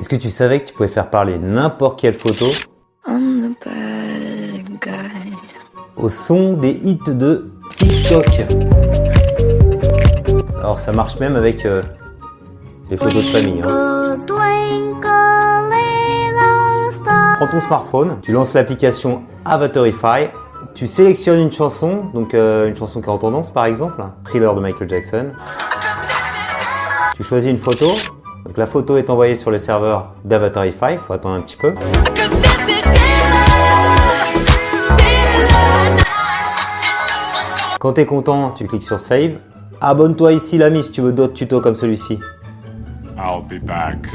Est-ce que tu savais que tu pouvais faire parler n'importe quelle photo I'm the bad guy. au son des hits de TikTok? Alors ça marche même avec euh, les photos de famille. hein. Prends ton smartphone, tu lances l'application Avatarify, tu sélectionnes une chanson, donc euh, une chanson qui est en tendance par exemple, Thriller de Michael Jackson. Tu choisis une photo, donc la photo est envoyée sur le serveur d'Avatarify, faut attendre un petit peu. Quand t'es content, tu cliques sur Save. Abonne-toi ici l'ami si tu veux d'autres tutos comme celui-ci. I'll be back.